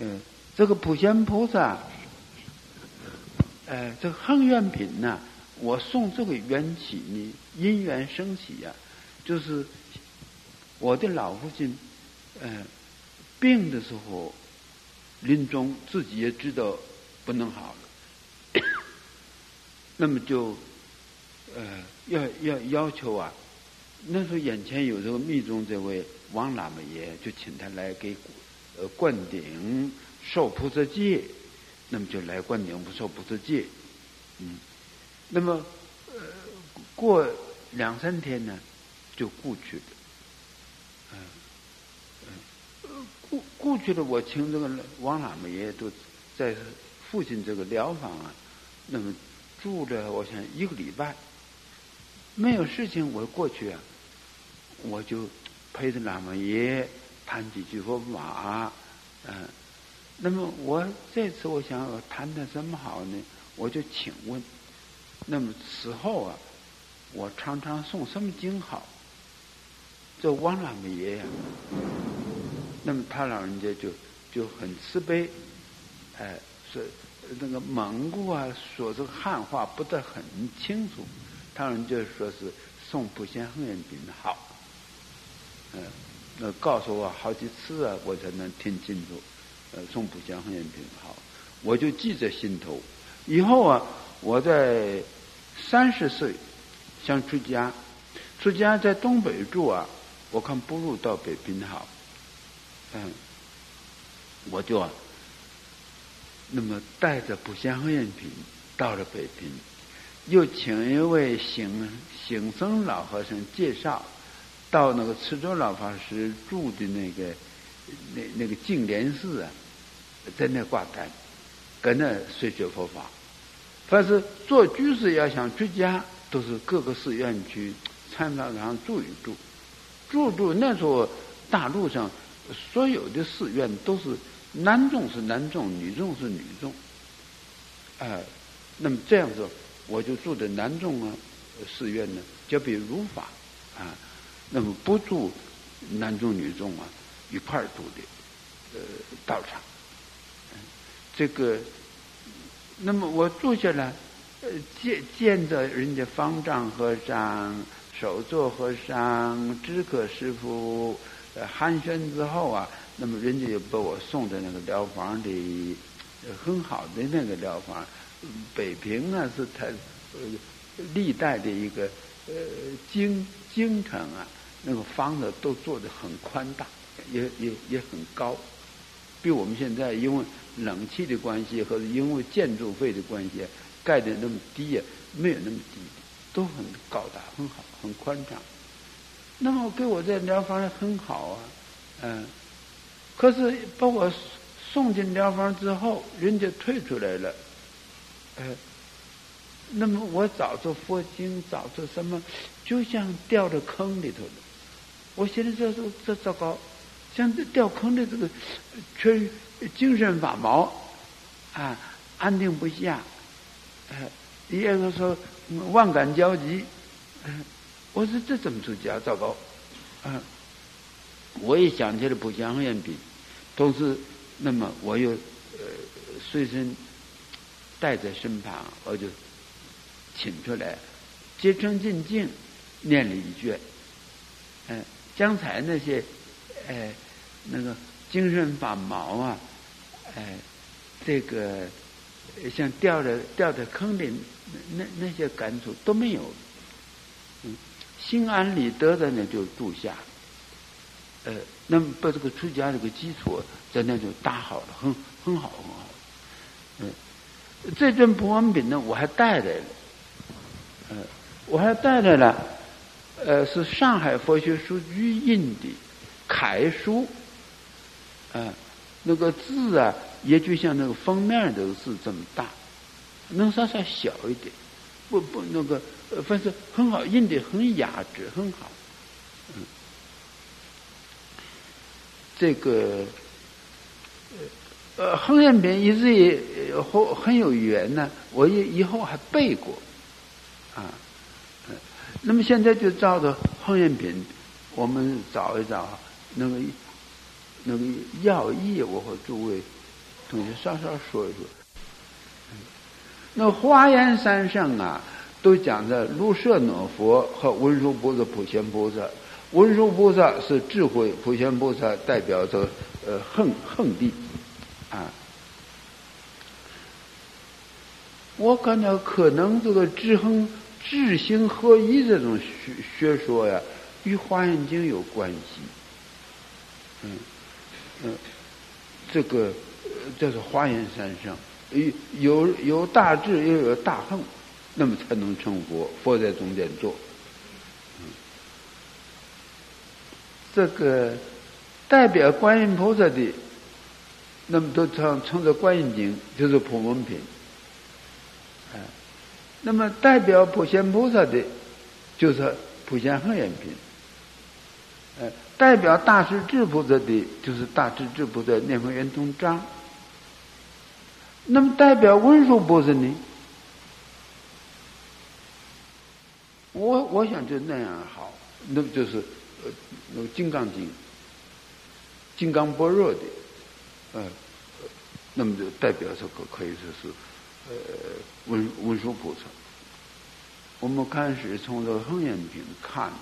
嗯，这个普贤菩萨，呃，这个恒愿品呢，我送这个缘起呢，因缘升起呀，就是我的老父亲，呃，病的时候，临终自己也知道不能好了，那么就，呃，要要要求啊。那时候眼前有这个密宗这位王喇嘛爷，就请他来给呃灌顶受菩萨戒，那么就来灌顶不受菩萨戒，嗯，那么呃过两三天呢就过去了，嗯嗯过过去了，我请这个王喇嘛爷都在父亲这个疗房啊，那么住着我想一个礼拜，没有事情我过去啊。我就陪着喇嘛爷谈几句佛法，嗯，那么我这次我想谈谈什么好呢？我就请问，那么此后啊，我常常诵什么经好？这王喇嘛爷呀，那么他老人家就就很慈悲，哎，说那个蒙古啊，说这个汉话不得很清楚，他们就说是送普贤恒愿品好。嗯，那告诉我好几次啊，我才能听清楚。呃，送普贤恒愿品好，我就记在心头。以后啊，我在三十岁想出家，出家在东北住啊，我看不如到北平好。嗯，我就啊，那么带着普贤恒愿品到了北平，又请一位行行僧老和尚介绍。到那个慈州老法师住的那个那那个净莲寺啊，在那挂单，搁那随学佛法。凡是做居士要想出家，都是各个寺院去参访上住一住，住住。那时候大陆上所有的寺院都是男众是男众，女众是女众。哎，那么这样子，我就住的男众啊寺院呢，就比如法啊。那么不住男众女众啊，一块儿住的呃道场，这个，那么我住下来，呃见见着人家方丈和尚、首座和尚、知客师傅寒暄之后啊，那么人家就把我送到那个疗房里，很好的那个疗房，北平啊是他呃历代的一个呃京京城啊。那个房子都做的很宽大，也也也很高，比我们现在因为冷气的关系和因为建筑费的关系盖的那么低呀，没有那么低，都很高大，很好，很宽敞。那么给我在疗房很好啊，嗯，可是把我送进疗房之后，人家退出来了，呃，那么我找着佛经，找着什么，就像掉到坑里头了。我现在这这这糟糕，像这掉坑的这个，全精神发毛，啊，安定不下，呃，第二个说万感交集，我说这怎么出家？糟糕，啊，我也想起了不祥愿品，都是那么我又呃随身带在身旁，我就请出来，结成进境念了一卷，嗯。刚才那些，哎，那个精神发毛啊，哎，这个像掉在掉在坑里，那那些感触都没有，嗯，心安理得的呢就住下，呃，那么把这个出家这个基础在那就搭好了，很很好很好，嗯，这尊普安品呢我还带来了，呃，我还带来了。呃，是上海佛学书局印的楷书，啊，那个字啊，也就像那个封面的字这么大，能稍稍小一点，不不那个，反正很好，印的很雅致，很好。嗯，这个呃，恒愿品一直也很很有缘呢，我也以后还背过，啊。那么现在就照着恒愿品，我们找一找那个那个要义，我和诸位同学稍稍说一说。那华严三圣啊，都讲的卢舍那佛和文殊菩萨、普贤菩萨。文殊菩萨是智慧，普贤菩萨代表着呃横横地啊。我感到可能这个智恒知行合一这种学学说呀，与华严经有关系。嗯嗯，这个这是华严三圣。有有大智，又有大横，那么才能成佛。佛在中间坐。这个代表观音菩萨的，那么都称称作观音经，就是普门品。那么代表普贤菩萨的，就是普贤恒愿品。呃，代表大势至菩萨的，就是大势至菩萨念佛圆通章。那么代表文殊菩萨呢？我我想就那样好，那么就是呃那个《金刚经》，金刚般若的，呃，那么就代表这个可以说是呃文文殊菩萨。我们开始从这个恒愿品看呢，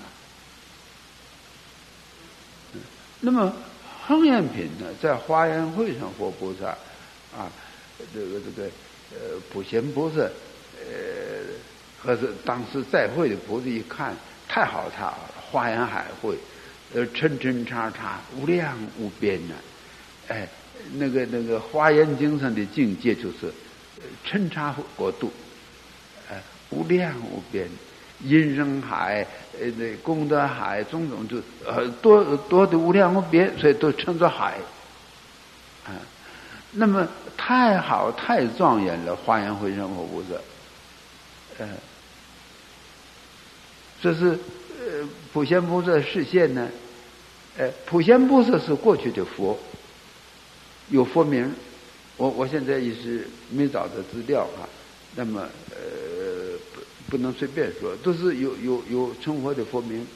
那么恒愿品呢，在华严会上佛菩萨啊。这个这个呃，普贤菩萨呃，和是当时在会的菩萨一看，太好太好了，花严海会，呃，沉沉叉叉，无量无边呐，哎，那个那个华严经上的境界就是沉叉国度，呃，无量无边，音声海，呃，那功德海，种种就呃多多的无量无边，所以都称作海，啊。那么太好太庄严了，化缘会生活菩萨，呃，这是呃普贤菩萨视线呢，呃普贤菩萨是过去的佛，有佛名，我我现在也是没找到资料哈，那么呃不不能随便说，都是有有有成佛的佛名，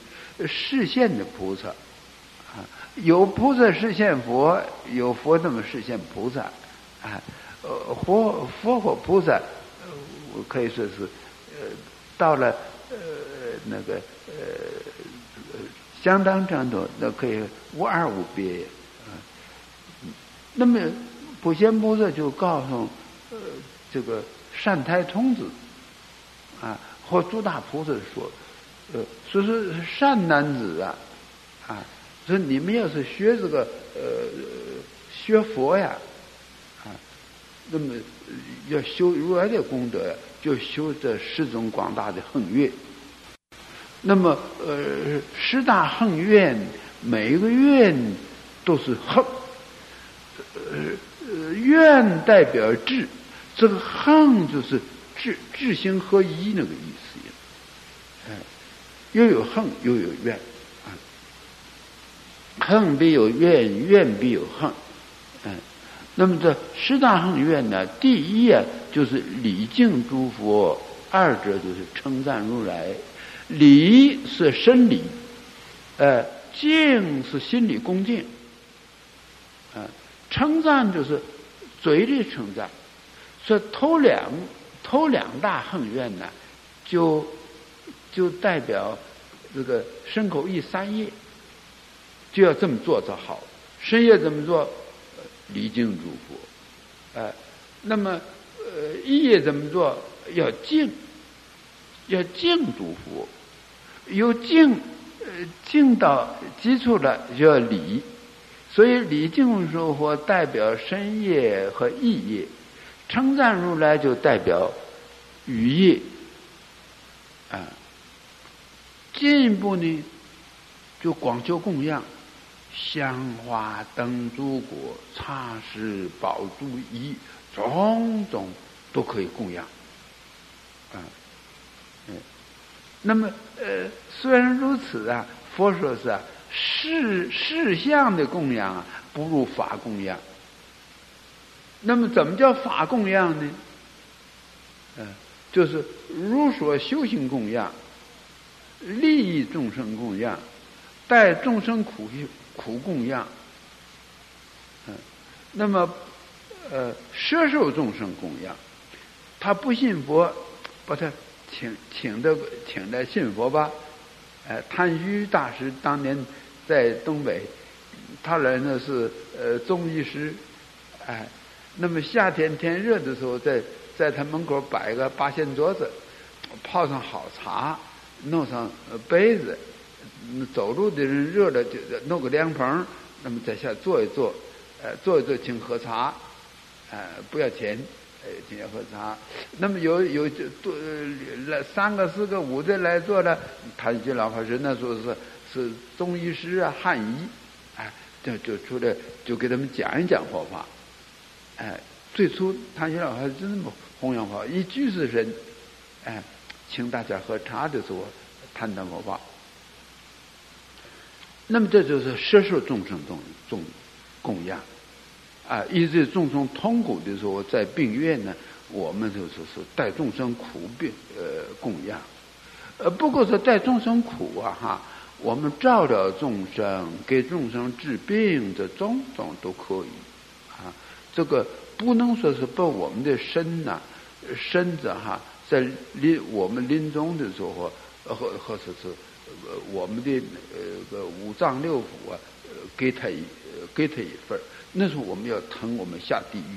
视线的菩萨。啊有菩萨实现佛，有佛那么实现菩萨，啊，呃，佛佛和菩萨，我可以说是，呃，到了呃那个呃相当程度，那可以无二无别，啊，那么普贤菩萨就告诉呃这个善财童子，啊，和诸大菩萨说，呃，说是善男子啊，啊。说你们要是学这个呃学佛呀，啊，那么要修如来的功德，就修这十种广大的恒愿。那么呃十大恒愿，每一个愿都是恒，呃愿代表智，这个恒就是智智行合一那个意思，哎，又有恨又有愿。恨必有怨，怨必有恨，嗯，那么这十大恨怨呢？第一啊，就是礼敬诸佛；二者就是称赞如来。礼是生理，呃，敬是心理恭敬，啊，称赞就是嘴里称赞。说头两头两大恨怨呢，就就代表这个身口意三业。就要这么做才好，深夜怎么做？礼敬诸佛，哎，那么呃，一夜怎么做？要静，要静诸佛，有静，呃，静到基础了就要礼，所以礼敬诸佛代表深夜和意业，称赞如来就代表语业，啊，进一步呢，就广修供养。香花灯烛果茶食宝珠衣种种都可以供养，啊，嗯，那么呃，虽然如此啊，佛说是啊，事事相的供养啊，不如法供养。那么怎么叫法供养呢？嗯，就是如所修行供养，利益众生供养，待众生苦苦供养，嗯，那么呃，摄受众生供养。他不信佛，把他请请的请来信佛吧。哎，谭虚大师当年在东北，他来呢是呃中医师，哎，那么夏天天热的时候，在在他门口摆个八仙桌子，泡上好茶，弄上杯子，走路的人热了就弄个凉棚，那么在下坐一坐，呃，坐一坐请喝茶，呃，不要钱。请喝茶，那么有有就多来三个四个五的来做了，谭旭老法师那时候是是中医师啊汉医，哎，就就出来就给他们讲一讲佛法，哎，最初谭旭老法师真那么弘扬佛法，一居士人，哎，请大家喝茶的时候谈谈佛法，那么这就是摄受众生众众供养。啊，一直众生痛苦的时候，在病院呢，我们就是是带众生苦病呃供养，呃，不过是带众生苦啊哈，我们照料众生，给众生治病的种种都可以啊，这个不能说是把我们的身呐身子哈，在临我们临终的时候，或或者是我们的呃个五脏六腑啊，给他一给他一份儿。那时候我们要疼，我们下地狱，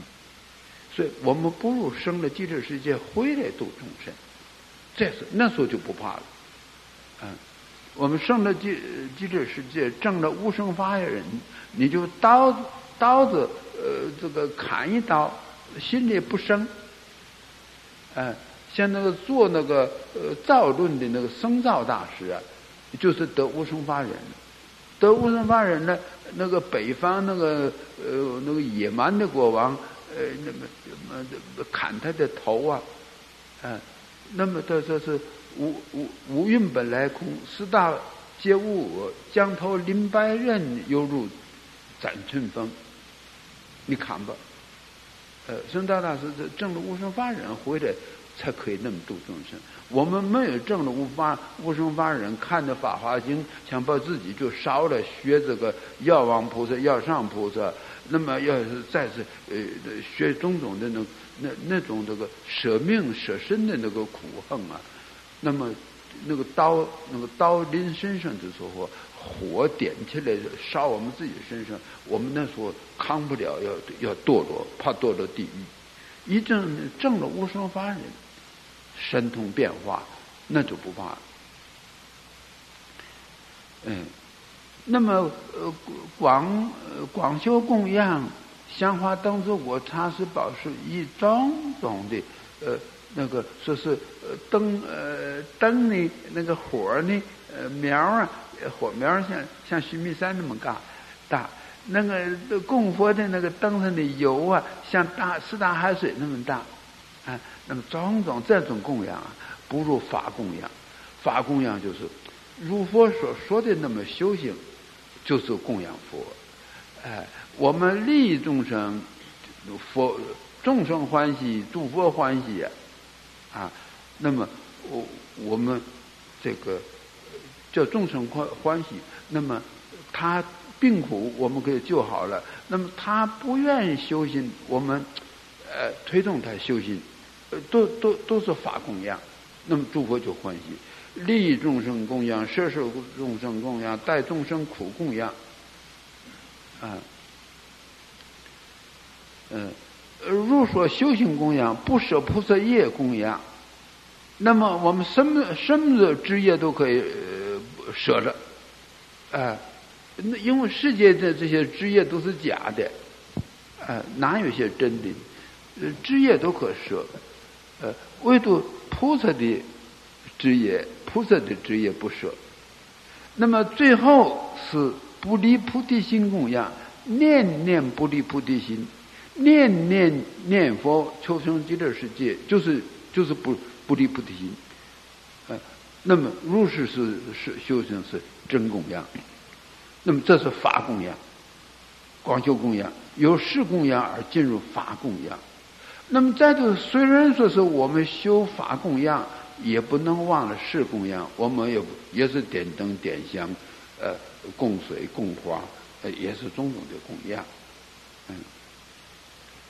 所以我们不如生了极乐世界回来度众生。这是那时候就不怕了，嗯，我们生了极极乐世界，挣了无生法人，你就刀刀子呃这个砍一刀，心里不生，嗯，像那个做那个呃造论的那个僧造大师啊，就是得无生法人。得无生法忍呢？那个北方那个呃那个野蛮的国王，呃那么么砍他的头啊，嗯，那么他说是无无无运本来空，四大皆无我，将头临白刃，犹如斩春风。你看吧，呃，孙大大师这证了无生法忍回来。才可以那么度众生。我们没有证了无法无生法忍，看着《法华经》，想把自己就烧了，学这个药王菩萨、药上菩萨。那么，要是再是呃学种种的那那那种这个舍命舍身的那个苦恨啊，那么那个刀那个刀临身上的时候，火点起来烧我们自己身上，我们那时候扛不了，要要堕落，怕堕落地狱。一证证了无生法忍。神通变化，那就不怕。嗯，那么呃广广修供养香花灯烛果茶食宝石一种种的呃那个说是呃灯呃灯呢那个火呢呃苗啊火苗像像须弥山那么大大那个供佛的那个灯上的油啊像大四大海水那么大。啊那么种种这种供养啊，不如法供养。法供养就是如佛所说的那么修行，就是供养佛。哎，我们利益众生，佛众生欢喜，诸佛欢喜啊。啊那么我我们这个叫众生欢欢喜，那么他病苦我们可以救好了。那么他不愿意修行，我们呃推动他修行。都都都是法供养，那么诸佛就欢喜，利益众生供养，摄受众生供养，待众生苦供养，啊，嗯，呃如说修行供养，不舍菩萨业供养，那么我们什么什么的职业都可以呃舍着，啊，那因为世界的这些职业都是假的，啊，哪有些真的？呃，职业都可舍。呃，唯独菩萨的职业，菩萨的职业不舍。那么最后是不离菩提心供养，念念不离菩提心，念念念佛求生极乐世界，就是就是不不离菩提。呃，那么如是是是修行是真供养。那么这是法供养，广修供养，由事供养而进入法供养。那么在这，虽然说是我们修法供养，也不能忘了事供养。我们也也是点灯点香，呃，供水供花，呃，也是种种的供养。嗯，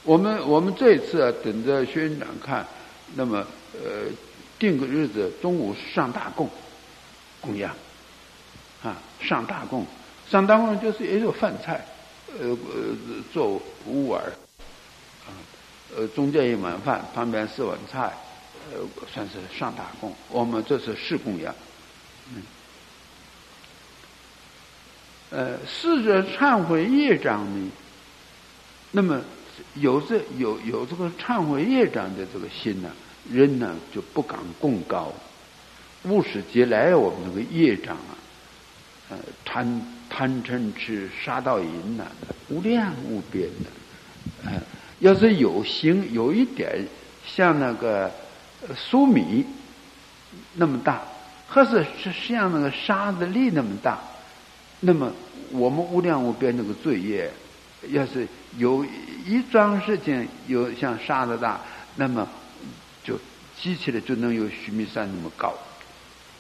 我们我们这一次啊，等着薛院长看，那么呃，定个日子，中午上大供，供养，啊，上大供，上大供就是也有饭菜，呃呃，做五碗，啊，呃，中间一碗饭，旁边四碗菜，呃，算是上大供。我们这是试供养，嗯，呃，试着忏悔业障呢，那么。有这有有这个忏悔业障的这个心呢，人呢就不敢共高，无始劫来我们这个业障啊，呃贪贪嗔痴杀盗淫呐，无量无边的，呃，要是有心有一点像那个粟米那么大，或是是像那个沙子粒那么大，那么我们无量无边那个罪业。要是有一桩事情有像沙子大，那么就积起来就能有须弥山那么高，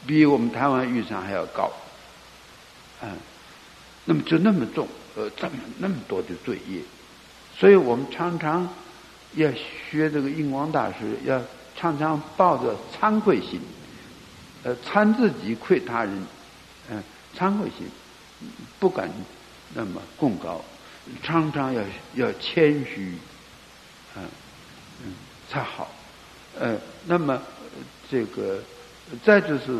比我们台湾玉山还要高，嗯，那么就那么重，呃，这么那么多的罪业，所以我们常常要学这个印光大师，要常常抱着惭愧心，呃，惭自己愧他人，嗯，惭愧心，不敢那么共高。常常要要谦虚，嗯嗯才好，呃，那么这个再就是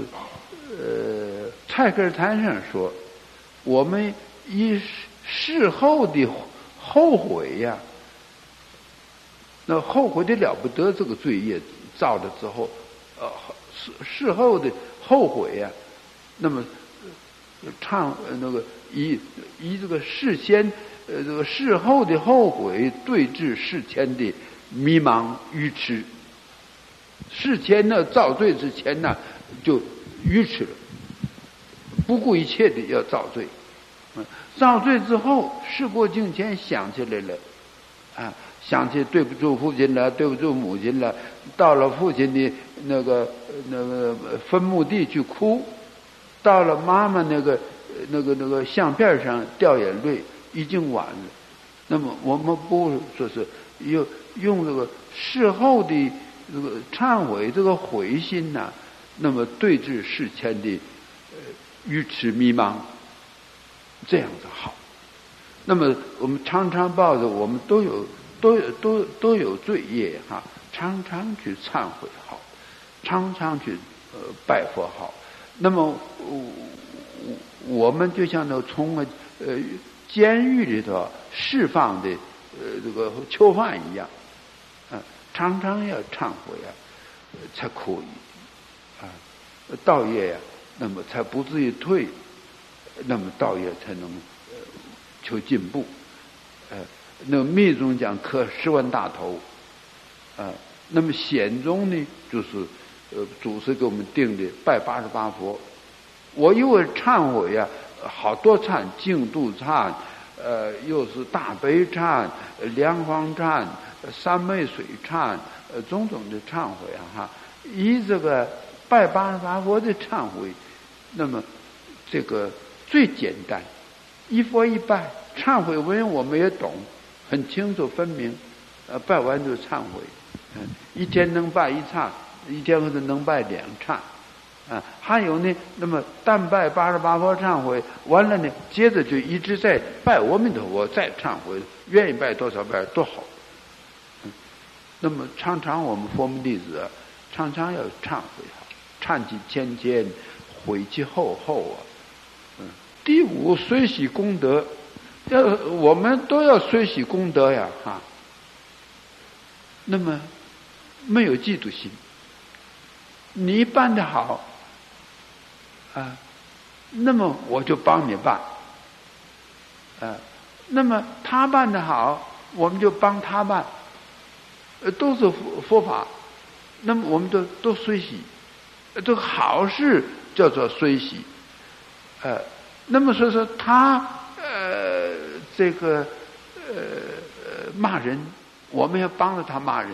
呃，蔡根谭上说，我们以事后的后悔呀，那后悔的了不得，这个罪业造了之后，呃，事事后的后悔呀，那么唱那个以以这个事先。呃，这个事后的后悔对峙事前的迷茫愚痴，事前呢造罪之前呢就愚痴了，不顾一切的要造罪，造罪之后事过境迁想起来了，啊，想起对不住父亲了，对不住母亲了，到了父亲的那个那个坟墓地去哭，到了妈妈那个那个那个相片上掉眼泪。已经晚了，那么我们不说是用用这个事后的这个忏悔，这个悔心呐，那么对治事前的呃愚痴迷茫，这样子好。那么我们常常抱着我们都有都有都都有罪业哈，常常去忏悔好，常常去呃拜佛好。那么我我们就像那从呃。监狱里头释放的呃这个囚犯一样，啊，常常要忏悔啊，才可以啊，道业呀，那么才不至于退，那么道业才能呃求进步，呃，那密宗讲磕十万大头，啊，那么显宗呢，就是呃祖师给我们定的拜八十八佛，我因为忏悔呀。好多忏，净度忏，呃，又是大悲忏、莲花忏、三昧水忏，呃，种种的忏悔啊，哈，以这个拜八十八佛的忏悔，那么这个最简单，一佛一拜，忏悔文我们也懂，很清楚分明，呃，拜完就忏悔，嗯，一天能拜一忏，一天或者能拜两忏。啊，还有呢，那么但拜八十八佛忏悔完了呢，接着就一直在拜阿弥陀佛，再忏悔，愿意拜多少拜多好。嗯，那么常常我们佛门弟子常常要忏悔啊，忏其千千，悔其后后啊。嗯，第五随喜功德，要我们都要随喜功德呀，哈。那么没有嫉妒心，你办的好。啊，那么我就帮你办，啊，那么他办的好，我们就帮他办，呃，都是佛佛法，那么我们都都随喜，这个好事叫做随喜，呃，那么所以说他呃这个呃骂人，我们要帮着他骂人，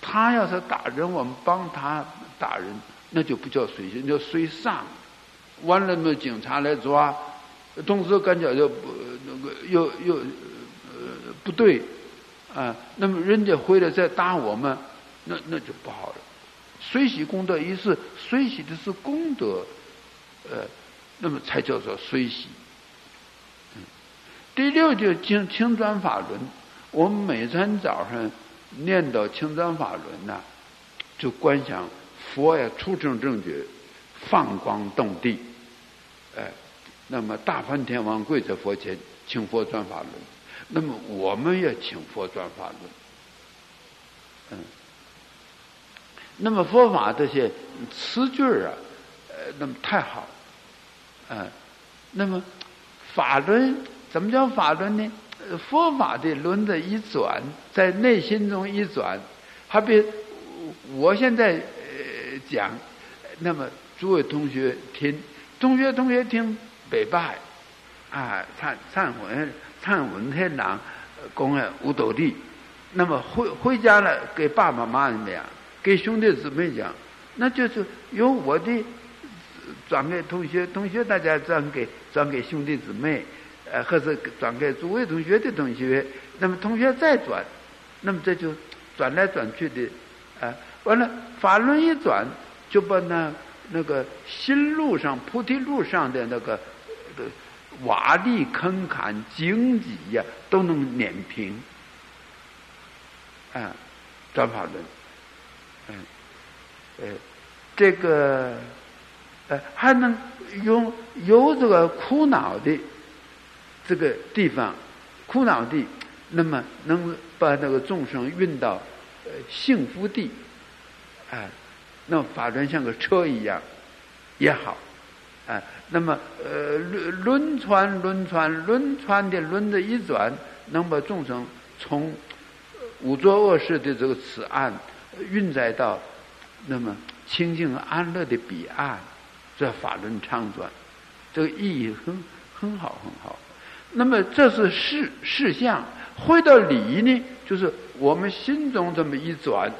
他要是打人，我们帮他打人，那就不叫随喜，叫随上。完了，那警察来抓，同时感觉就不那个又又呃不对，啊，那么人家回来再打我们，那那就不好了。随喜功德一是随喜的是功德，呃，那么才叫做随喜。第六就清清转法轮，我们每天早上念到清转法轮呐，就观想佛呀出生正觉，放光动地，哎，那么大梵天王跪在佛前请佛转法轮，那么我们也请佛转法轮，嗯，那么佛法这些词句啊，呃，那么太好，嗯，那么法轮。怎么叫法轮呢？佛法的轮子一转，在内心中一转，好比我现在呃讲，那么诸位同学听，同学同学听，北拜啊，忏忏文忏文天郎公案五斗地，那么回回家了，给爸爸妈妈讲，给兄弟姊妹讲，那就是由我的转给同学，同学大家转给转给兄弟姊妹。呃，或者转给诸位同学的同学，那么同学再转，那么这就转来转去的，啊，完了法轮一转，就把那那个新路上菩提路上的那个瓦砾坑坎荆棘呀，都能碾平，啊，转法轮，嗯，呃，这个呃还能用有这个苦恼的。这个地方苦恼地，那么能把那个众生运到呃幸福地，啊，那么法轮像个车一样也好，啊，那么呃轮轮船轮船轮船的轮子一转，能把众生从五浊恶世的这个此岸运载到那么清净安乐的彼岸，这法轮常转，这个意义很很好很好。那么这是事事相，回到理呢，就是我们心中这么一转，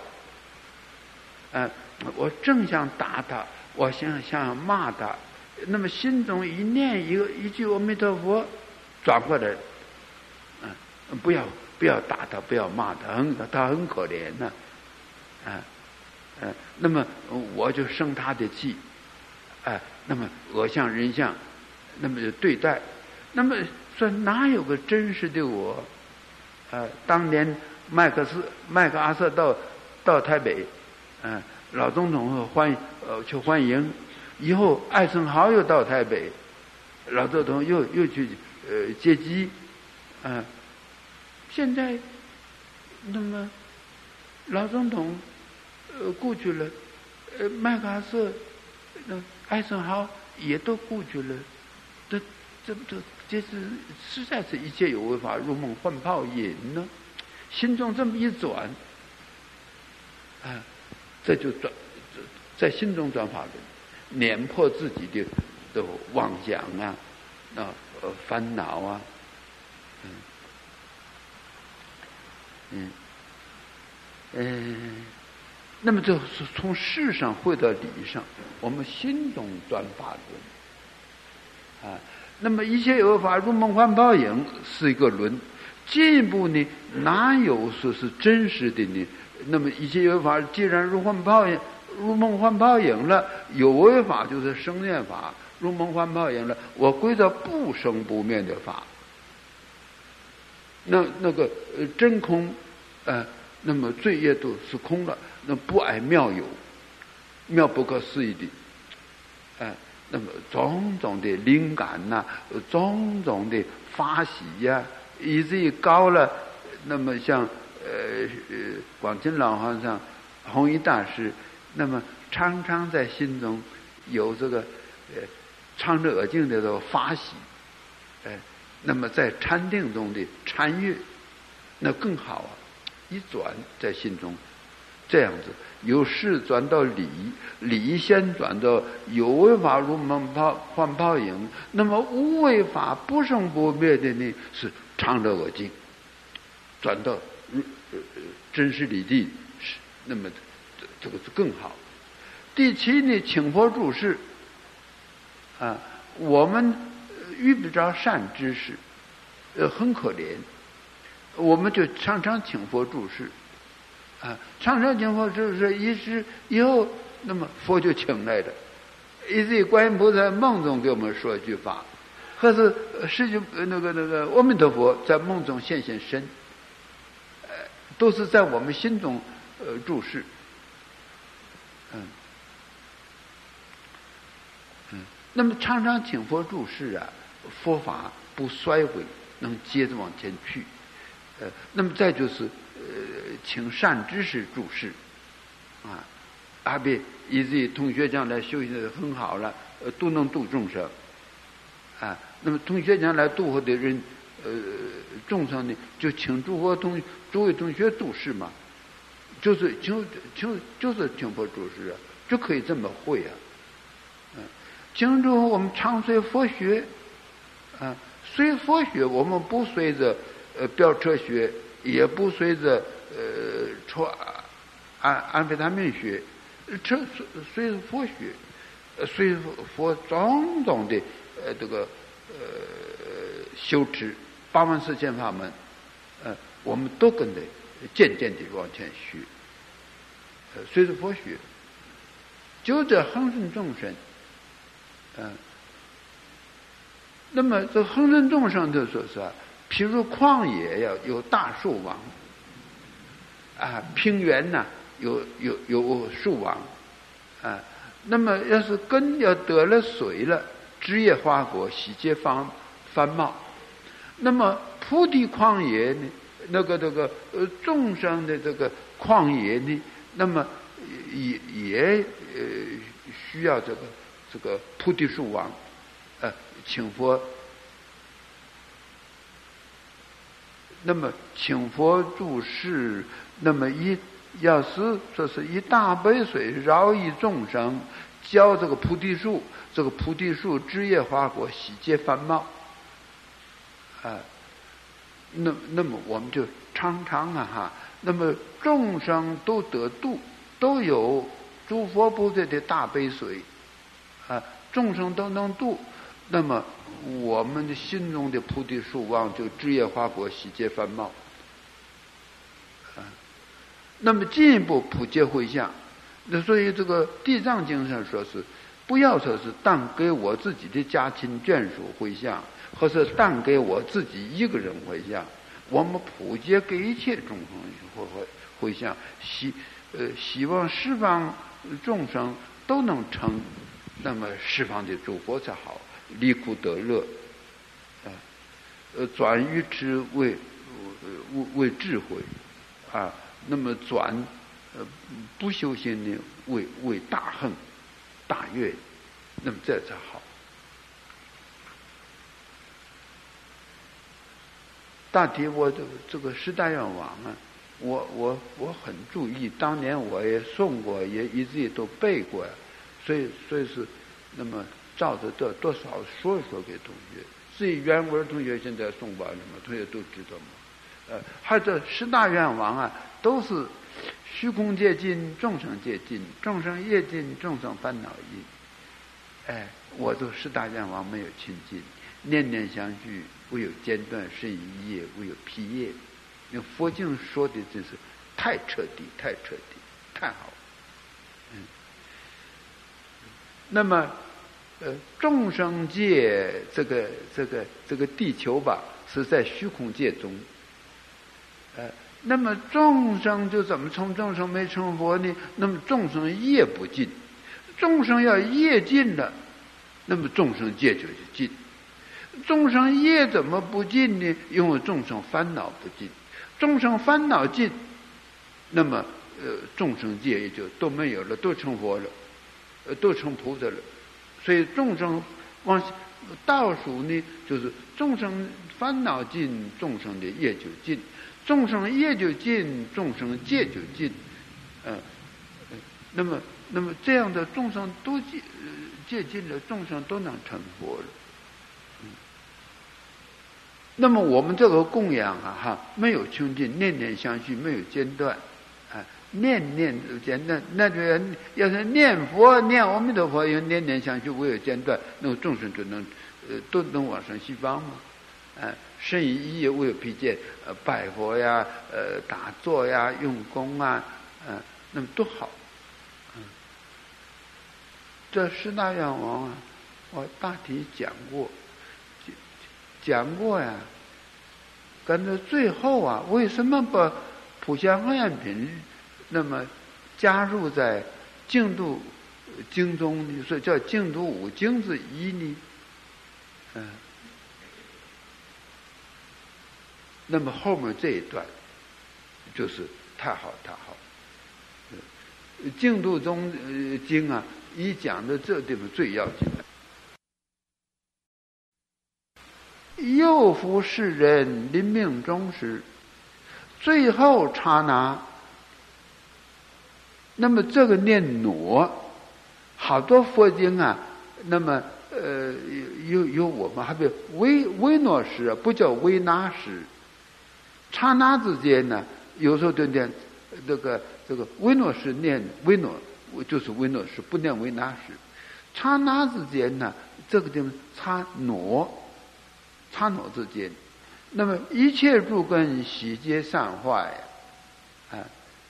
嗯，我正想打他，我想想骂他，那么心中一念一个一句阿弥陀佛，转过来，嗯，不要不要打他，不要骂他，很他很可怜呢，啊，嗯，那么我就生他的气，哎，那么恶相人相，那么就对待，那么。说哪有个真实的我？呃，当年麦克斯麦克阿瑟到到台北，嗯，老总统欢呃去欢迎，以后艾森豪又到台北，老总统又又去呃接机，嗯，现在那么老总统呃过去了，呃麦克阿瑟那艾森豪也都过去了，这这这。这是实在是一切有为法，入梦幻泡影呢。心中这么一转，啊，这就转在心中转法轮，碾破自己的的妄想啊，啊，烦恼啊，嗯，嗯，嗯，那么就是从事上回到理上，我们心中转法轮，啊。那么一切有法入梦幻泡影是一个轮，进一步呢哪有说是真实的呢？那么一切有法既然如幻泡影、如梦幻泡影了，有为法就是生灭法，如梦幻泡影了，我归到不生不灭的法。那那个真空，呃，那么罪业都是空了，那不碍妙有，妙不可思议的，哎。那么种种的灵感呐，种种的发喜呀，以至于高了，那么像呃呃广清老和尚、弘一大师，那么常常在心中有这个呃唱着耳境的这个发喜，哎，那么在禅定中的禅悦，那更好啊！一转在心中，这样子。由事转到理，理先转到有为法如梦泡幻泡影，那么无为法不生不灭的呢？是常乐我净，转到嗯真实理地是那么这个就更好。第七呢，请佛注释啊，我们遇不着善知识，呃，很可怜，我们就常常请佛注释，啊，常常请佛注释，一时以后，那么佛就请来了。以至于观音菩萨梦中给我们说一句话，或是世界那个那个阿弥陀佛在梦中现现身，都是在我们心中呃注释，嗯。嗯，那么常常请佛注释啊，佛法不衰毁，能接着往前去，呃，那么再就是呃，请善知识注释，啊。阿别以至于同学将来修行的很好了，呃，都能度众生，啊，那么同学将来度化的人，呃，众生呢，就请诸佛同诸位同学度世嘛，就是请请就是请佛注释啊，就可以这么会啊，嗯，请诸我们常随佛学，啊，随佛学我们不随着呃飙车学，也不随着呃抽安安非他命学。这随随佛学，随佛种种的呃这个呃修持八万四千法门，呃，我们都跟着渐渐的往前学，呃，随着佛学，就这恒顺众生，嗯，那么这恒顺众生就说是，譬如旷野要有大树王，啊，平原呐。有有有树王，啊，那么要是根要得了水了，枝叶花果，喜结繁繁茂，那么菩提旷野呢？那个这个呃众生的这个旷野呢？那么也也呃需要这个这个菩提树王，呃，请佛，那么请佛注释，那么一。要是这是一大杯水饶益众生，浇这个菩提树，这个菩提树枝叶花果喜结繁茂，啊，那那么我们就常常啊哈，那么众生都得度，都有诸佛菩萨的大悲水，啊，众生都能度，那么我们的心中的菩提树望就枝叶花果喜结繁茂。啊那么进一步普及回向，那所以这个地藏经上说是，不要说是但给我自己的家亲眷属回向，或是但给我自己一个人回向，我们普及给一切众生回回回向，希呃希望十方众生都能成，那么十方的诸佛才好，离苦得乐，啊，呃转于之为为为智慧，啊。那么转，呃，不修行的为为大恨、大愿，那么这才好。大体我这个这个十大愿望啊，我我我很注意，当年我也送过，也一直也都背过呀，所以所以是那么照着多多少说一说给同学。至于原文同学现在送完了嘛，同学都知道嘛。呃，还有这十大愿望啊。都是虚空界尽，众生界尽，众生业尽，众生烦恼尽。哎，我做十大愿望没有清净，念念相续，无有间断，是一业，无有披业。那佛经说的真是太彻底，太彻底，太好。嗯。那么，呃，众生界这个这个这个地球吧，是在虚空界中，呃。那么众生就怎么从众生没成佛呢？那么众生业不尽，众生要业尽了，那么众生界就就尽。众生业怎么不尽呢？因为众生烦恼不尽，众生烦恼尽，那么呃众生界也就都没有了，都成佛了，呃都成菩萨了。所以众生往倒数呢，就是众生烦恼尽，众生的业就尽。众生业就尽，众生戒就尽，嗯，那么，那么这样的众生都戒戒尽了，众生都能成佛了。那么我们这个供养啊，哈，没有穷尽，念念相续，没有间断，啊，念念间断，那就要是念佛念阿弥陀佛，要念念相续，没有间断，那么众生就能呃都能往生西方嘛，啊。甚于一夜未有疲倦，呃，拜佛呀，呃，打坐呀，用功啊，嗯，那么多好，嗯，这十大愿望啊，我大体讲过，讲过呀。跟着最后啊，为什么把普贤行愿品那么加入在净土经中？你说叫净土五经之一呢？嗯，那么后面这一段就是太好太好。净土中经啊，一讲的这地方最要紧的。又服世人临命终时，最后刹那，那么这个念挪，好多佛经啊，那么呃有有我们还有微微诺时，不叫微那时，刹那之间呢，有时候就念这个这个微诺时念微诺，就是微诺时，不念微那时，刹那之间呢，这个地方刹挪。刹那之间，那么一切诸根悉皆散坏，啊，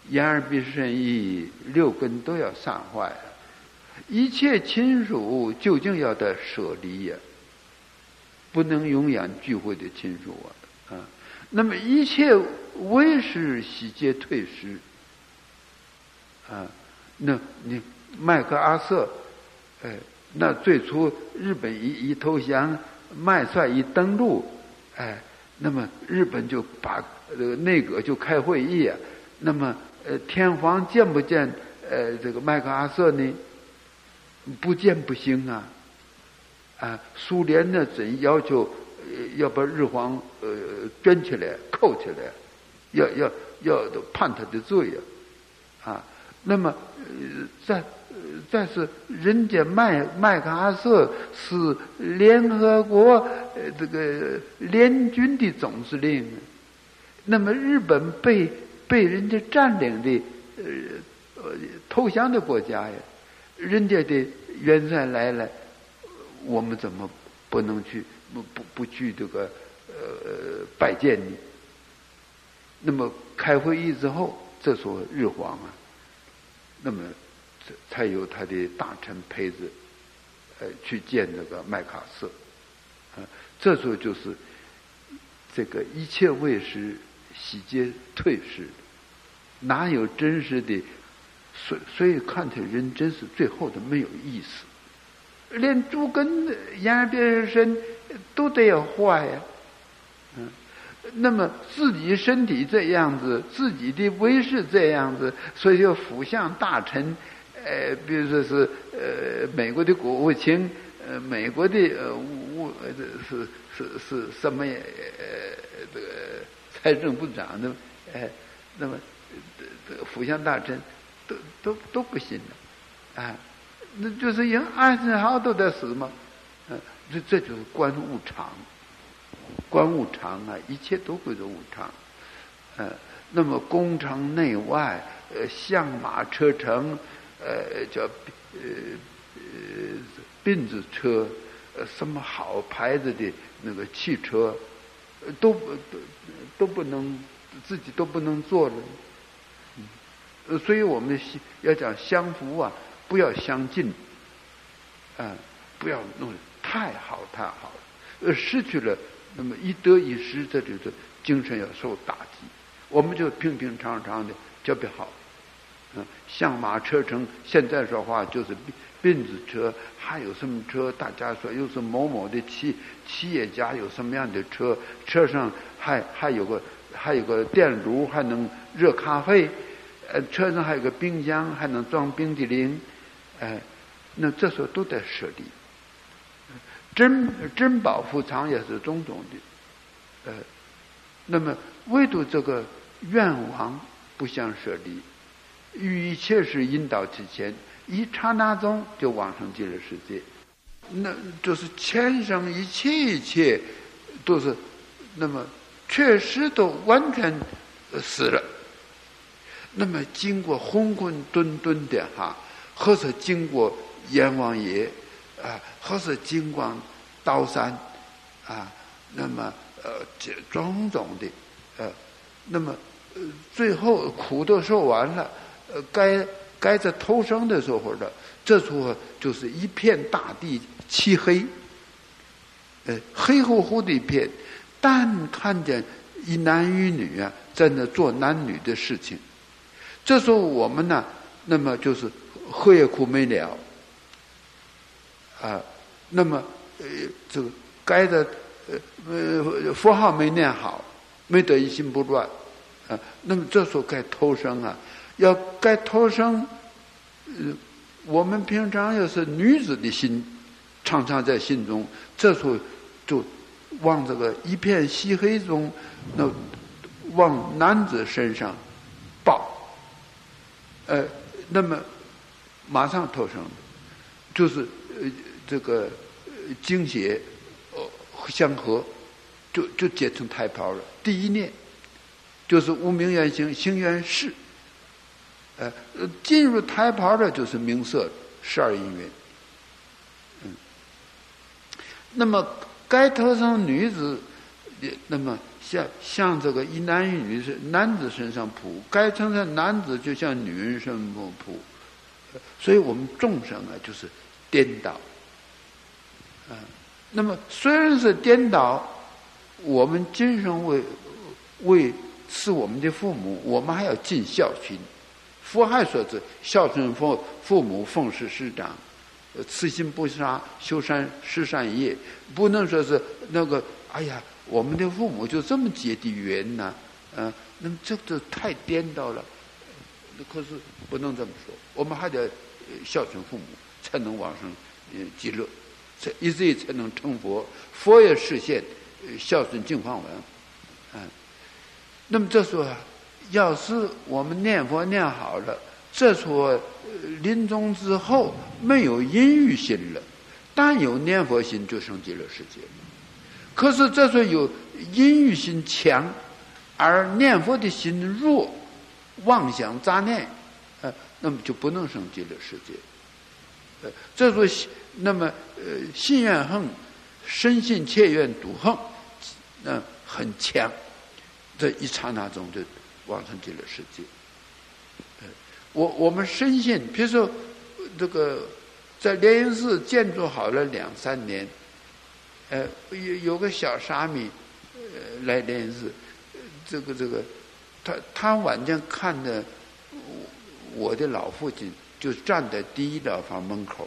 眼耳鼻舌身意六根都要散坏呀，一切亲属究竟要得舍离呀，不能永远聚会的亲属啊，啊，那么一切威势悉皆退失，啊，那你麦克阿瑟，哎，那最初日本一一投降。麦帅一登陆，哎，那么日本就把这个内阁就开会议。那么，呃，天皇见不见呃这个麦克阿瑟呢？不见不行啊！啊，苏联呢准要求要把日皇呃卷起来扣起来，要要要判他的罪啊！啊，那么呃在。但是人家麦麦克阿瑟是联合国呃这个联军的总司令，那么日本被被人家占领的呃呃投降的国家呀，人家的元帅来了，我们怎么不能去不不不去这个呃拜见呢？那么开会议之后，这时候日皇啊，那么。才有他的大臣陪着，呃，去见那个麦卡瑟，啊，这时候就是这个一切卫士喜皆退失，哪有真实的？所所以看起来人真是最后的没有意思，连猪根眼耳鼻舌身都得要坏呀，嗯，那么自己身体这样子，自己的威势这样子，所以就辅相大臣。呃，比如说是呃，美国的国务卿，呃，美国的呃，务呃，是是是什么？呃，这个财政部长的，哎，那么这个辅相大臣都都都不行了，啊，那就是人安生好都在死嘛，嗯，这这就是官务常，官务常啊，一切都归着无常，呃，那么宫城内外，呃，相马车乘。呃，叫呃呃辫子车，呃，什么好牌子的那个汽车，都都都不能自己都不能坐了。嗯，所以我们要讲相扶啊，不要相近，啊，不要弄太好太好了，呃，失去了，那么一得一失，这就是精神要受打击。我们就平平常常的特别好。相马车城，现在说话就是辫子车，还有什么车？大家说又是某某的企企业家有什么样的车？车上还还有个还有个电炉，还能热咖啡。呃，车上还有个冰箱，还能装冰激凌。哎，那这时候都在舍离。珍珍宝富藏也是种种的。呃，那么唯独这个愿望不想舍离。于一切是引导之前，一刹那中就往生极乐世界，那就是前生一切一切都是，那么确实都完全死了。那么经过混混沌沌的哈，或是经过阎王爷啊，或是经过刀山啊，那么呃，这种种的，呃，那么呃，最后苦都受完了，呃，该该在偷生的时候了，这时候就是一片大地漆黑，呃，黑乎乎的一片，但看见一男一女啊，在那做男女的事情，这时候我们呢，那么就是喝也苦没了，啊，那么呃，这个该的。呃呃，佛号没念好，没得一心不乱，啊，那么这时候该偷生啊，要该偷生，呃，我们平常要是女子的心，常常在心中，这时候就往这个一片漆黑中，那往男子身上抱，呃，那么马上偷生，就是呃这个精血呃。相合，就就结成胎泡了。第一念就是无名缘行，行缘事。呃，进入胎盘的就是明色十二因缘。嗯，那么该投生女子，那么像像这个一男一女是男子身上扑，该成成男子就像女人身上扑。所以我们众生啊，就是颠倒。嗯。那么虽然是颠倒，我们今生为为是我们的父母，我们还要尽孝心。佛还说是孝顺父父母，奉事师长，慈心不杀，修善施善业，不能说是那个。哎呀，我们的父母就这么结的缘呢？嗯，那么这个太颠倒了。可是不能这么说，我们还得孝顺父母，才能往生嗯极乐。才以至于才能成佛，佛也实现孝顺净饭文。嗯，那么这时候，啊要是我们念佛念好了，这时候临终之后没有阴欲心了，但有念佛心就升极乐世界。可是这时候有阴欲心强，而念佛的心弱，妄想杂念，呃，那么就不能升极乐世界。呃，这时候。那么，呃，信愿恨，深信切愿笃恨，那很强，这一刹那中就往生极乐世界。我我们深信，比如说这个在莲云寺建筑好了两三年，呃，有有个小沙弥，呃，来莲云寺，这个这个，他他晚间看的我的老父亲就站在第一疗房门口。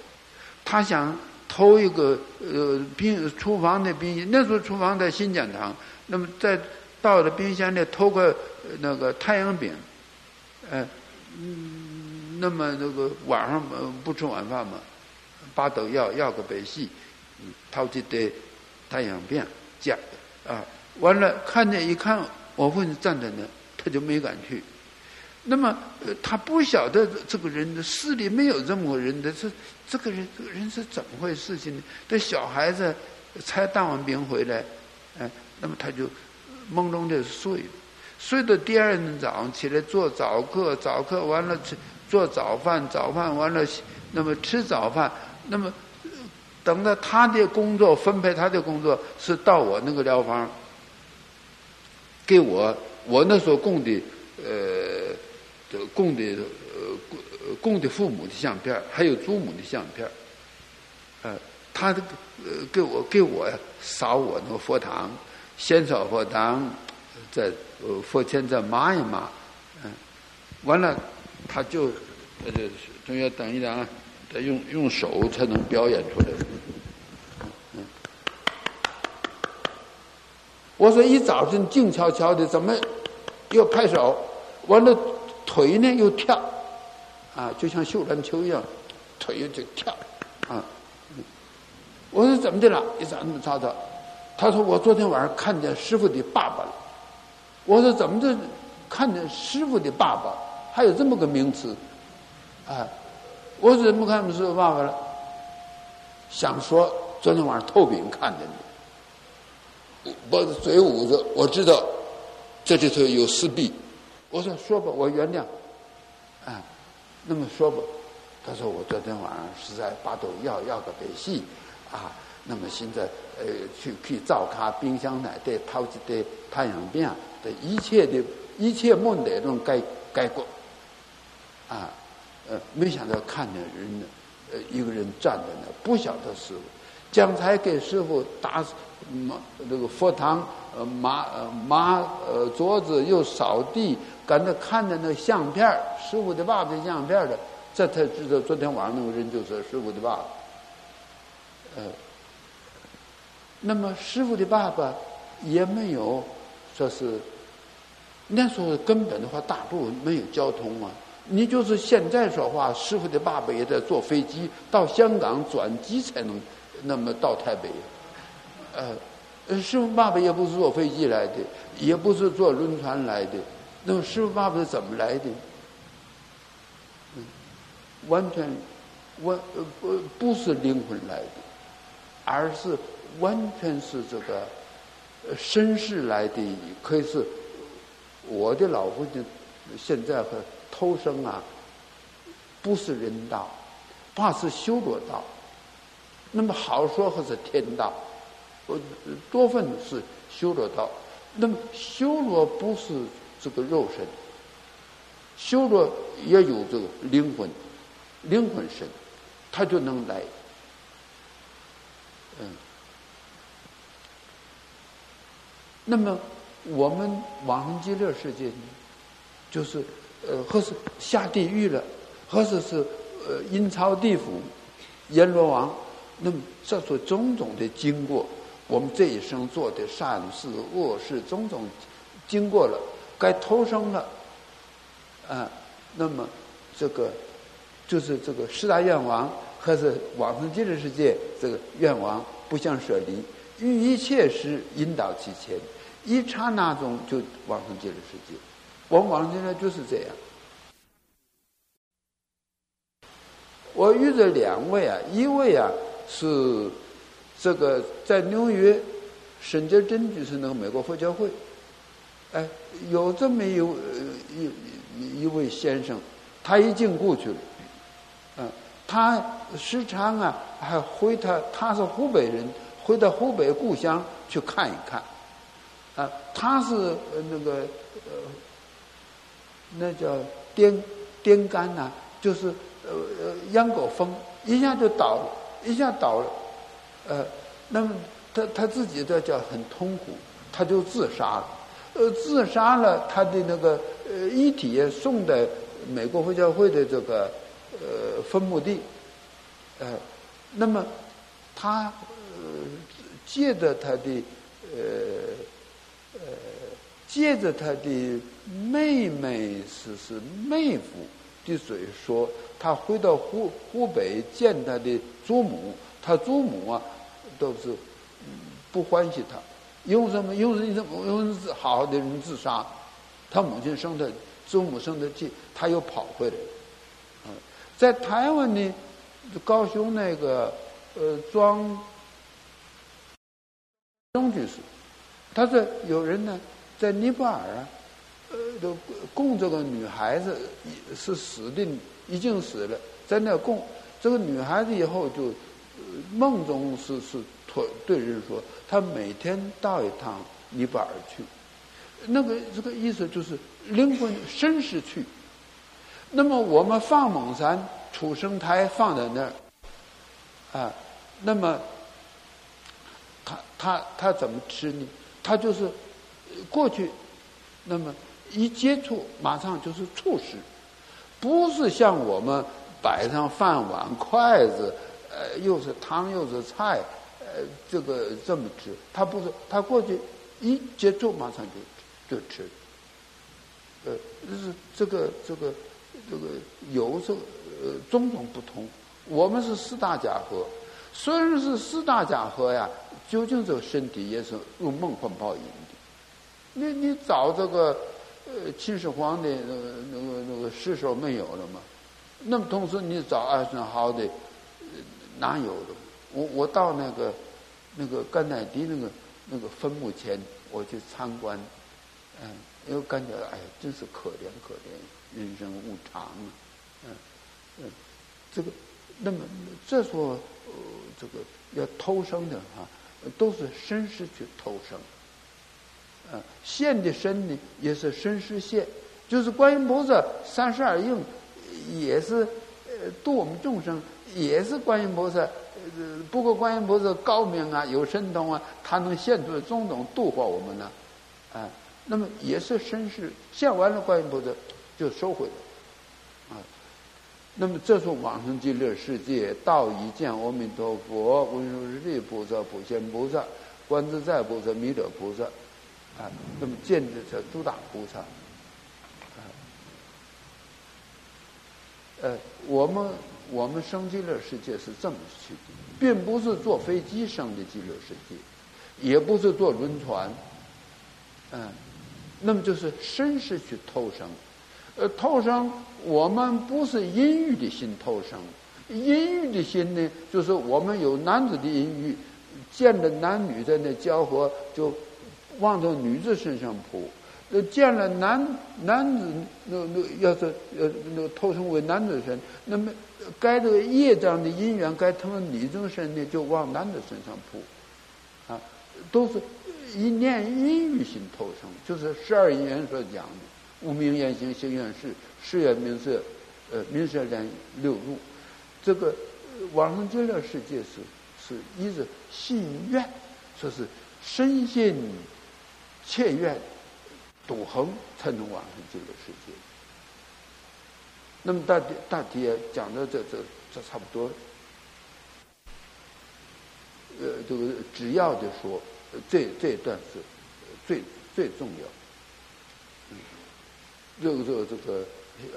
他想偷一个呃冰厨房的冰，那时候厨房在新讲堂，那么在到了冰箱里偷个那个太阳饼，呃，那么那个晚上不吃晚饭嘛，把豆要要个白戏，掏起的太阳饼夹啊，完了看见一看我父亲站在那，他就没敢去。那么，他不晓得这个人的市里没有这么个人的，这这个人这个人是怎么回事情呢？这小孩子才当完兵回来，哎，那么他就朦胧的睡，睡到第二天早上起来做早课，早课完了吃做早饭，早饭完了，那么吃早饭，那么等到他的工作分配，他的工作是到我那个疗房，给我我那时候供的呃。供的供的父母的相片还有祖母的相片呃，他呃给我给我扫我那个佛堂，先烧佛堂，在佛前再抹一抹，嗯，完了他就呃这总要等一等啊，得用用手才能表演出来。嗯，我说一早晨静悄悄的，怎么又拍手？完了。腿呢又跳，啊，就像绣篮球一样，腿又就跳，啊，我说怎么的了？一早那么吵吵，他说我昨天晚上看见师傅的爸爸了。我说怎么着？看见师傅的爸爸，还有这么个名词，啊，我怎么看见师傅爸爸了？想说昨天晚上透饼看见的，我嘴捂着，我知道这里头有私弊。我说说吧，我原谅，啊，那么说吧。他说我昨天晚上是在巴斗要要个北戏，啊，那么现在呃，去去灶咖冰箱内底掏一堆太阳饼的一切的一切梦的那种改改过，啊，呃，没想到看见人，呃，一个人站在那，不晓得师傅，将才给师傅打马那个佛堂，呃，麻呃抹呃桌子又扫地，赶着看着那相片师傅的爸爸的相片的，这才知道昨天晚上那个人就是师傅的爸爸，呃。那么师傅的爸爸也没有说是那时候根本的话，大部分没有交通啊。你就是现在说话，师傅的爸爸也在坐飞机到香港转机才能那么到台北。呃，师傅爸爸也不是坐飞机来的，也不是坐轮船来的。那么师傅爸爸是怎么来的？嗯完全完呃不不是灵魂来的，而是。完全是这个身世来的，可以是我的老父亲现在和偷生啊，不是人道，怕是修罗道。那么好说还是天道，我多分是修罗道。那么修罗不是这个肉身，修罗也有这个灵魂，灵魂身，他就能来，嗯。那么我们往生极乐世界呢，就是呃，或是下地狱了，或者是呃阴曹地府、阎罗王。那么这所种种的经过，我们这一生做的善事恶事，种种经过了，该投生了，啊，那么这个就是这个十大愿望，还是往生极乐世界这个愿望不相舍离，于一切时引导其前。一刹那中就往生极乐世界，我往生极乐就是这样。我遇着两位啊，一位啊是这个在纽约圣洁真居士那个美国佛教会，哎，有这么一一一位先生，他已经过去了，嗯，他时常啊还回他，他是湖北人，回到湖北故乡去看一看。啊，他是那个呃，那叫颠颠干呐，就是呃呃羊狗疯，一下就倒了，一下倒了，呃，那么他他自己这叫很痛苦，他就自杀了，呃，自杀了，他的那个呃遗体送在美国佛教会的这个呃坟墓地，呃，那么他呃借着他的。呃，借着他的妹妹是是妹夫的嘴说，他回到湖湖北见他的祖母，他祖母啊都是不欢喜他，因为什么？因为你怎么？因为好好的人自杀，他母亲生的，祖母生的气，他又跑回来。嗯，在台湾呢，高雄那个呃庄庄居士。他说：“有人呢，在尼泊尔啊，呃，都供这个女孩子是死的，已经死了，在那供这个女孩子以后就梦中是是托对人说，他每天到一趟尼泊尔去，那个这个意思就是灵魂身是去。那么我们放蒙山出生胎放在那儿啊，那么他他他怎么吃呢？”他就是过去，那么一接触马上就是触食，不是像我们摆上饭碗筷子，呃，又是汤又是菜，呃，这个这么吃。他不是，他过去一接触马上就就吃，呃，就是这个这个这个有这呃种种不同。我们是四大家合，虽然是四大家合呀。究竟这个身体也是用梦幻泡影。你你找这个呃秦始皇的那个那个那个尸首没有了吗？那么同时你找二三好的呃哪有的？我我到那个那个甘乃迪那个那个坟墓前，我去参观，嗯，因为感觉哎呀，真是可怜可怜，人生无常啊，嗯嗯，这个那么这说呃这个要偷生的哈。都是身世去偷生。呃，现的身呢，也是身世现，就是观音菩萨三十二应，也是呃度我们众生，也是观音菩萨。呃，不过观音菩萨高明啊，有神通啊，他能现出种种度化我们呢，啊，那么也是身世现完了，观音菩萨就收回了。啊那么，这是往生极乐世界，道已见阿弥陀佛、文殊师利菩萨、普贤菩萨、观自在菩萨、弥勒菩萨，啊，那么见的这诸大菩萨，啊，呃，我们我们生极乐世界是这么去，并不是坐飞机生的极乐世界，也不是坐轮船，嗯，那么就是身世去投生。呃，投生我们不是阴郁的心投生，阴郁的心呢，就是我们有男子的阴郁，见着男女在那交合，就往这女子身上扑；那见了男男子，那那要是呃那个投生为男子身，那么该这个业障的因缘该投女众身呢，就往男子身上扑，啊，都是一念阴郁心投生，就是十二因缘所讲的。无名言行行愿事，事愿名色，呃，名色两六入，这个往生极乐世界是是一直信愿，说是深信切愿赌恒才能完成这个世界。那么大体大体讲到这这这差不多。呃，这个只要的说，这这一段是最最重要。这个这个这个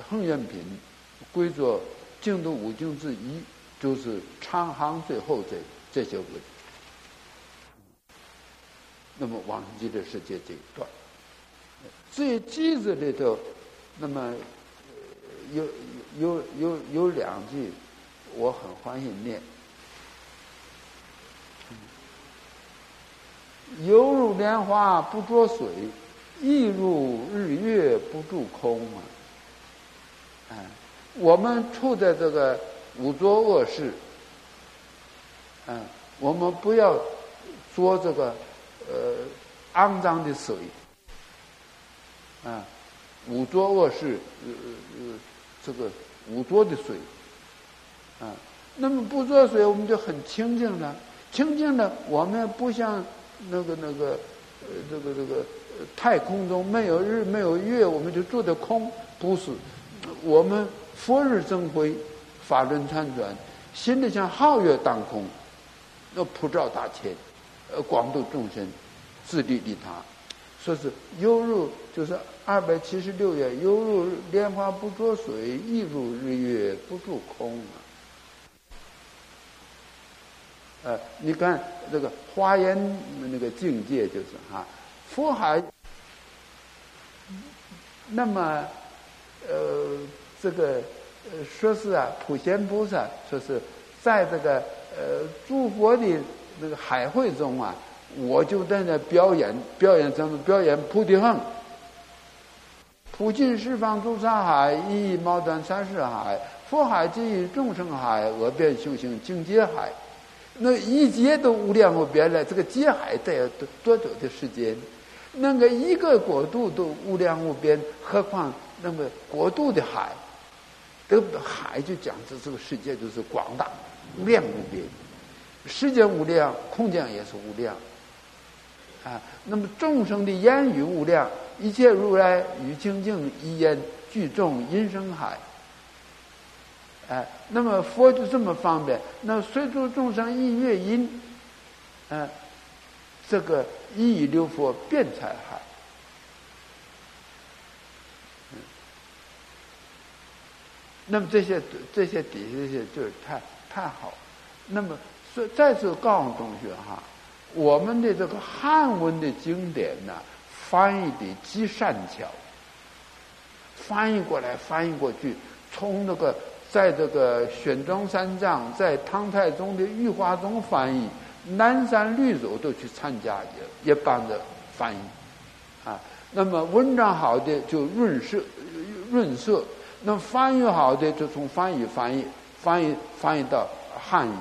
恒愿品归作净土五经之一，就是长行最后这这些文。那么往生极乐世界这一段，这句子里头，那么有有有有两句我很欢喜念，犹如莲花不着水。亦如日月不住空啊！哎，我们处在这个五浊恶世，嗯，我们不要做这个呃肮脏的水，啊，五浊恶世呃呃这个五浊的水，啊，那么不做水，我们就很清净了。清净了，我们不像那个那个呃这个这个。太空中没有日没有月，我们就住的空，不是。我们佛日增辉，法轮参转，心里像皓月当空，那普照大千，呃，广度众生，自利利他。说是犹如就是二百七十六页，犹如莲花不着水，亦如日月不住空啊。呃，你看这个华严那个境界就是哈。佛海，那么，呃，这个呃，说是啊，普贤菩萨说是在这个呃诸佛的那个海会中啊，我就在那表演表演什么？表演菩提恨，普尽十方诸刹海，一毛断三世海，佛海即众生海，恶变修行境界海，那一劫都无量无边了，这个劫海得要多多久的时间？那个一个国度都无量无边，何况那么国度的海？这个海就讲这这个世界就是广大无量无边，时间无量，空间也是无量。啊，那么众生的言语无量，一切如来与清净，一言聚众音声海。哎，那么佛就这么方便，那随诸众生一乐音，嗯。这个一以六佛辩才海，那么这些这些底下这些就是太太好。那么所以再次告诉同学哈，我们的这个汉文的经典呢，翻译的极善巧，翻译过来翻译过去，从那个在这个玄奘三藏在唐太宗的御花中翻译。南山绿洲都去参加，也也帮着翻译，啊，那么文章好的就润色，润色，那翻译好的就从翻译翻译翻译翻译到汉语，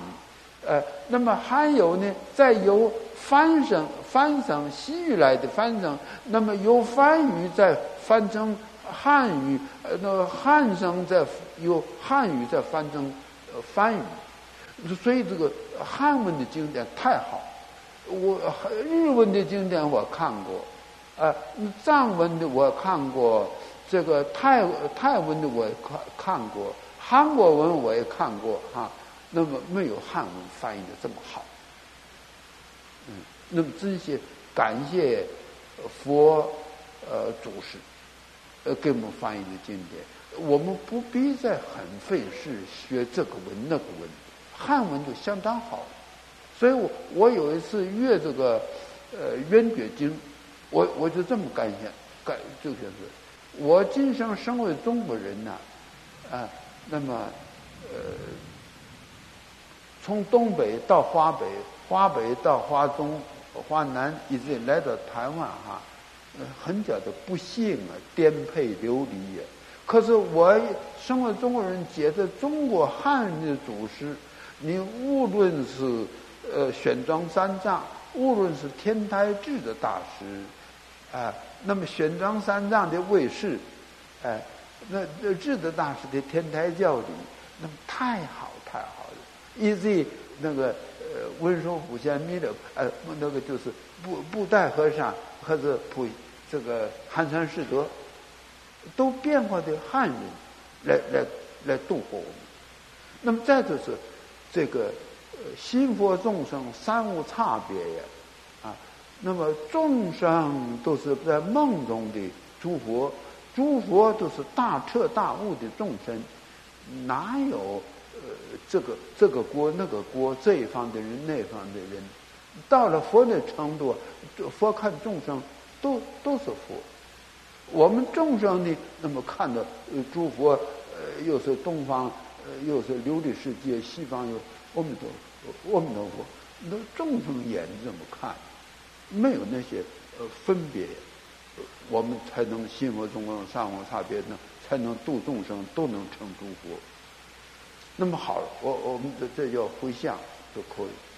呃，那么还有呢，再由翻成翻成西域来的翻成，那么由梵语再翻成汉语，呃，那汉声再由汉语再翻成呃梵语，所以这个汉文的经典太好。我日文的经典我看过，呃，藏文的我看过，这个泰泰文的我看看过，韩国文我也看过哈。那么没有汉文翻译的这么好，嗯，那么这些感谢佛呃祖师呃给我们翻译的经典，我们不必再很费事学这个文那个文，汉文就相当好。所以我我有一次阅这个呃《圆觉经》，我我就这么感想，感就是我今生身为中国人呐，啊，那么呃。从东北到华北，华北到华中、华南，一直来到台湾哈，很觉得不幸啊，颠沛流离呀。可是我身为中国人，觉得中国汉人的祖师，你无论是呃玄奘三藏，无论是天台智的大师，啊，那么玄奘三藏的卫士，哎，那那智的大师的天台教理，那么太好太好。以及那个呃文殊普贤弥勒呃那个就是布布袋和尚或者普这个寒山师德，都变化的汉人来来来度过我们。那么再就是这个心佛众生三无差别呀啊，那么众生都是在梦中的诸佛，诸佛都是大彻大悟的众生，哪有？这个这个国那个国，这一方的人那一方的人，到了佛的程度，佛看众生都都是佛。我们众生呢，那么看到诸佛，呃，又是东方，呃，又是琉璃世界，西方有阿弥陀佛，阿弥陀佛，那众生眼这么看，没有那些呃分别，我们才能心佛中观三无差别呢，才能度众生，都能成诸佛。那么好了，我我们这这叫回向就可以。